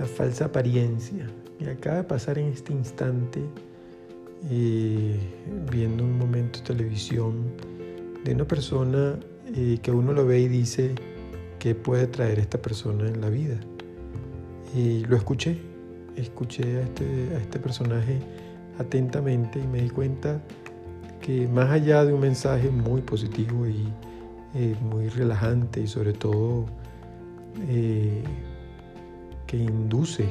la falsa apariencia. Me acaba de pasar en este instante, eh, viendo un momento televisión, de una persona eh, que uno lo ve y dice, ¿qué puede traer esta persona en la vida? Y lo escuché, escuché a este, a este personaje atentamente y me di cuenta que más allá de un mensaje muy positivo y eh, muy relajante y sobre todo eh, que induce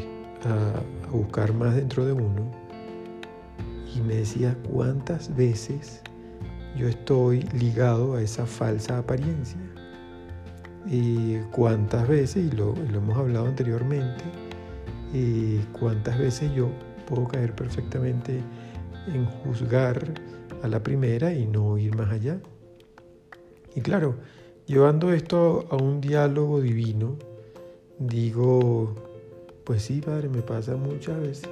a, buscar más dentro de uno, y me decía cuántas veces yo estoy ligado a esa falsa apariencia. Y cuántas veces, y lo, lo hemos hablado anteriormente, y cuántas veces yo puedo caer perfectamente en juzgar a la primera y no ir más allá. Y claro, llevando esto a un diálogo divino, digo, pues sí, Padre, me pasa muchas veces.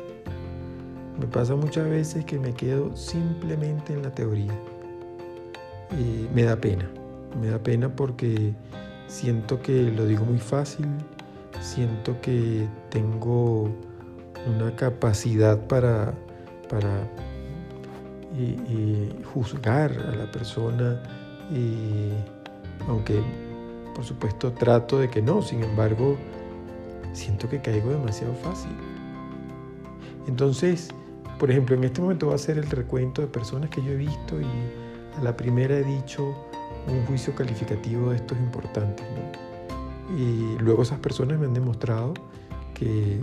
Me pasa muchas veces que me quedo simplemente en la teoría. Y me da pena, me da pena porque siento que lo digo muy fácil, siento que tengo una capacidad para, para juzgar a la persona, aunque por supuesto trato de que no, sin embargo, siento que caigo demasiado fácil. Entonces, por ejemplo, en este momento va a ser el recuento de personas que yo he visto y a la primera he dicho un juicio calificativo de estos importantes. Y luego esas personas me han demostrado que,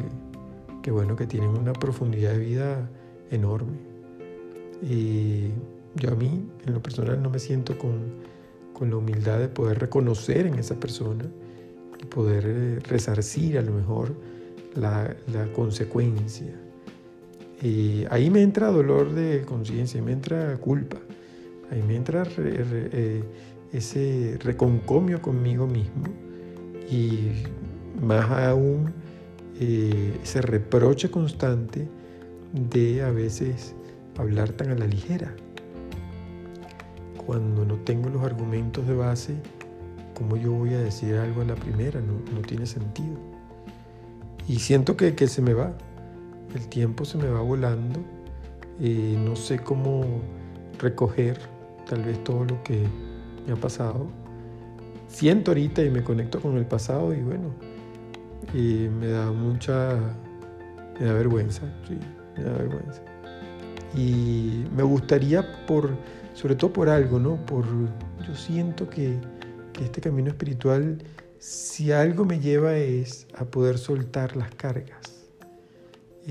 que, bueno, que tienen una profundidad de vida enorme. Y yo a mí, en lo personal, no me siento con, con la humildad de poder reconocer en esa persona poder eh, resarcir a lo mejor la, la consecuencia. Y ahí me entra dolor de conciencia, me entra culpa, ahí me entra eh, ese reconcomio conmigo mismo y más aún eh, ese reproche constante de a veces hablar tan a la ligera. Cuando no tengo los argumentos de base, ¿cómo yo voy a decir algo a la primera? No, tiene sentido. Y siento que, se me va, el tiempo se me va volando, eh, no sé cómo recoger tal vez todo lo que me ha pasado. Siento ahorita y me conecto con el pasado y bueno, eh, me da mucha, me da vergüenza, sí, me da vergüenza. Y me gustaría por, sobre todo por algo, ¿no? Por, yo siento que, este camino espiritual, si algo me lleva es a poder soltar las cargas.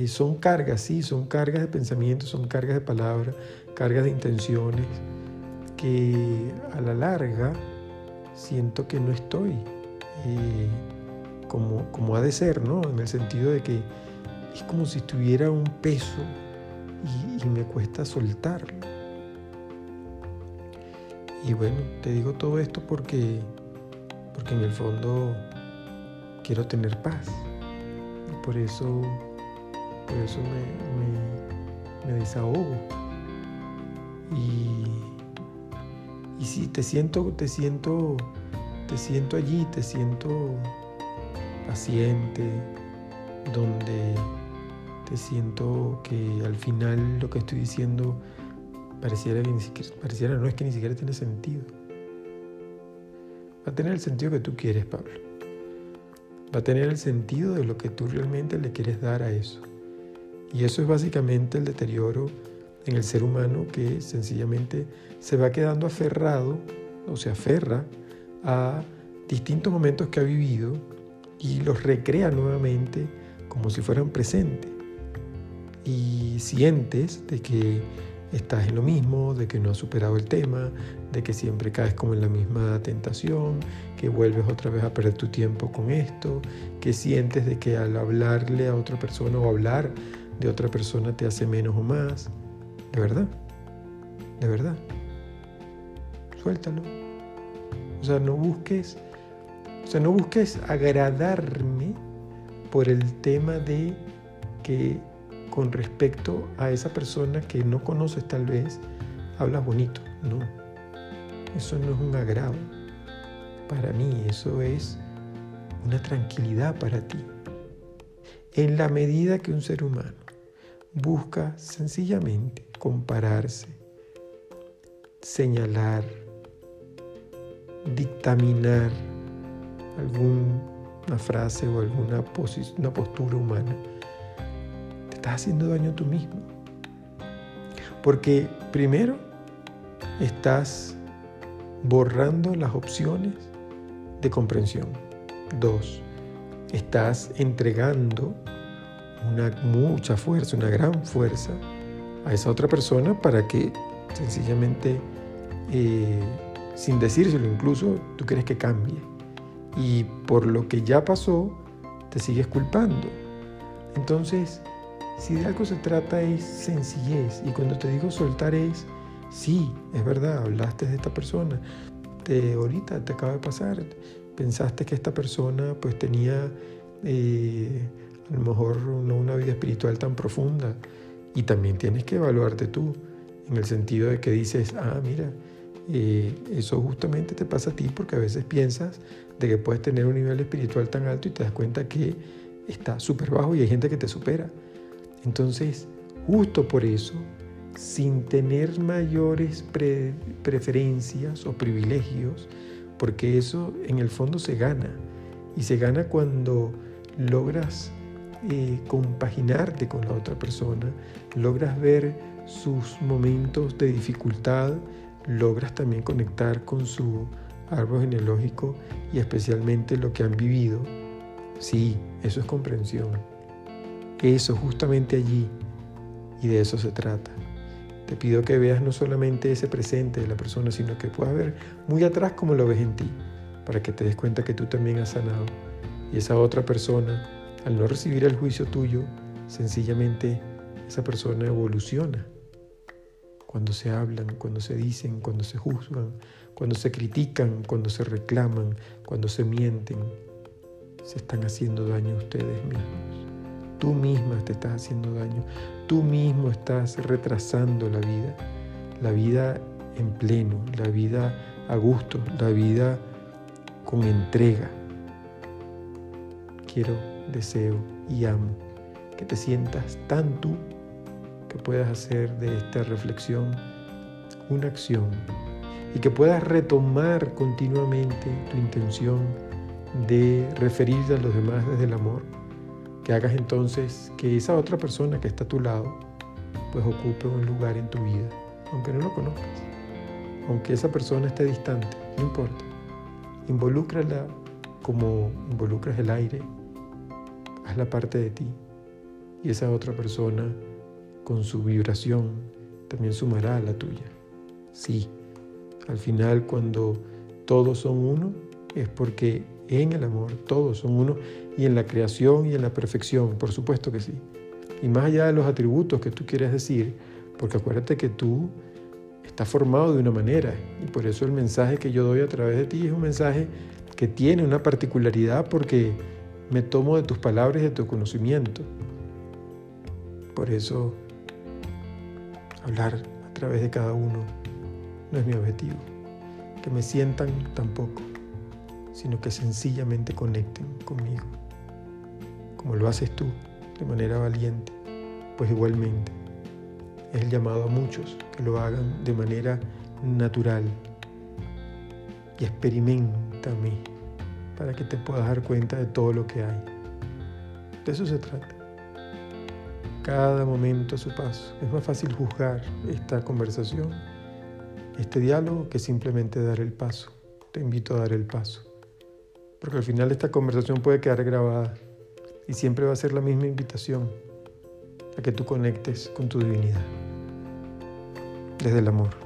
Son cargas, sí, son cargas de pensamientos, son cargas de palabras, cargas de intenciones, que a la larga siento que no estoy eh, como, como ha de ser, ¿no? En el sentido de que es como si tuviera un peso y, me cuesta soltarlo. Y bueno, te digo todo esto porque, porque en el fondo quiero tener paz. Y por eso, por eso me, desahogo. Y, y si te siento, te siento, te siento allí, te siento paciente, donde siento que al final lo que estoy diciendo pareciera que siquiera, pareciera no es que ni siquiera tiene sentido. Va a tener el sentido que tú quieres, Pablo. Va a tener el sentido de lo que tú realmente le quieres dar a eso. Y eso es básicamente el deterioro en el ser humano que sencillamente se va quedando aferrado o se aferra a distintos momentos que ha vivido y los recrea nuevamente como si fueran presentes y sientes de que estás en lo mismo, de que no has superado el tema, de que siempre caes como en la misma tentación, que vuelves otra vez a perder tu tiempo con esto, que sientes de que al hablarle a otra persona o hablar de otra persona te hace menos o más. De verdad, de verdad. Suéltalo. O sea, no busques, o sea, no busques agradarme por el tema de que con respecto a esa persona que no conoces tal vez, hablas bonito. No, eso no es un agrado. Para mí eso es una tranquilidad para ti. en la medida que un ser humano busca sencillamente compararse, señalar, dictaminar alguna frase o alguna una postura humana, estás haciendo daño a tú mismo. Porque primero estás borrando las opciones de comprensión. Dos, estás entregando una mucha fuerza, una gran fuerza a esa otra persona para que sencillamente, eh, sin decírselo incluso, tú quieres que cambie. Y por lo que ya pasó, te sigues culpando. Entonces, si de algo se trata es sencillez. Y cuando te digo soltar es, sí, es verdad, hablaste de esta persona. Te, ahorita te acaba de pasar. Pensaste que esta persona pues tenía eh, a lo mejor no una vida espiritual tan profunda. Y también tienes que evaluarte tú, en el sentido de que dices, ah, mira, eh, eso justamente te pasa a ti porque a veces piensas de que puedes tener un nivel espiritual tan alto y te das cuenta que está súper bajo y hay gente que te supera. Entonces, justo por eso, sin tener mayores preferencias o privilegios, porque eso en el fondo se gana, y se gana cuando logras eh, compaginarte con la otra persona, logras ver sus momentos de dificultad, logras también conectar con su árbol genealógico y especialmente lo que han vivido. Sí, eso es comprensión. Eso justamente allí y de eso se trata. Te pido que veas no solamente ese presente de la persona, sino que puedas ver muy atrás como lo ves en ti, para que te des cuenta que tú también has sanado. Y esa otra persona, al no recibir el juicio tuyo, sencillamente esa persona evoluciona. Cuando se hablan, cuando se dicen, cuando se juzgan, cuando se critican, cuando se reclaman, cuando se mienten, se están haciendo daño a ustedes mismos. Tú misma te estás haciendo daño. Tú mismo estás retrasando la vida. La vida en pleno, la vida a gusto, la vida con entrega. Quiero, deseo y amo que te sientas tan tú que puedas hacer de esta reflexión una acción y que puedas retomar continuamente tu intención de referirte a los demás desde el amor que hagas entonces que esa otra persona que está a tu lado pues ocupe un lugar en tu vida, aunque no lo conozcas, aunque esa persona esté distante, no importa. Involúcrala como involucras el aire, haz la parte de ti y esa otra persona con su vibración también sumará a la tuya. Sí, al final cuando todos son uno es porque en el amor todos son uno y en la creación y en la perfección, por supuesto que sí. Y más allá de los atributos que tú quieres decir, porque acuérdate que tú estás formado de una manera y por eso el mensaje que yo doy a través de ti es un mensaje que tiene una particularidad porque me tomo de tus palabras y de tu conocimiento. Por eso hablar a través de cada uno no es mi objetivo. Que me sientan tampoco, sino que sencillamente conecten conmigo como lo haces tú, de manera valiente, pues igualmente es el llamado a muchos que lo hagan de manera natural y experimentame para que te puedas dar cuenta de todo lo que hay. De eso se trata. Cada momento su paso. Es más fácil juzgar esta conversación, este diálogo, que simplemente dar el paso. Te invito a dar el paso. Porque al final esta conversación puede quedar grabada y siempre va a ser la misma invitación a que tú conectes con tu divinidad desde el amor.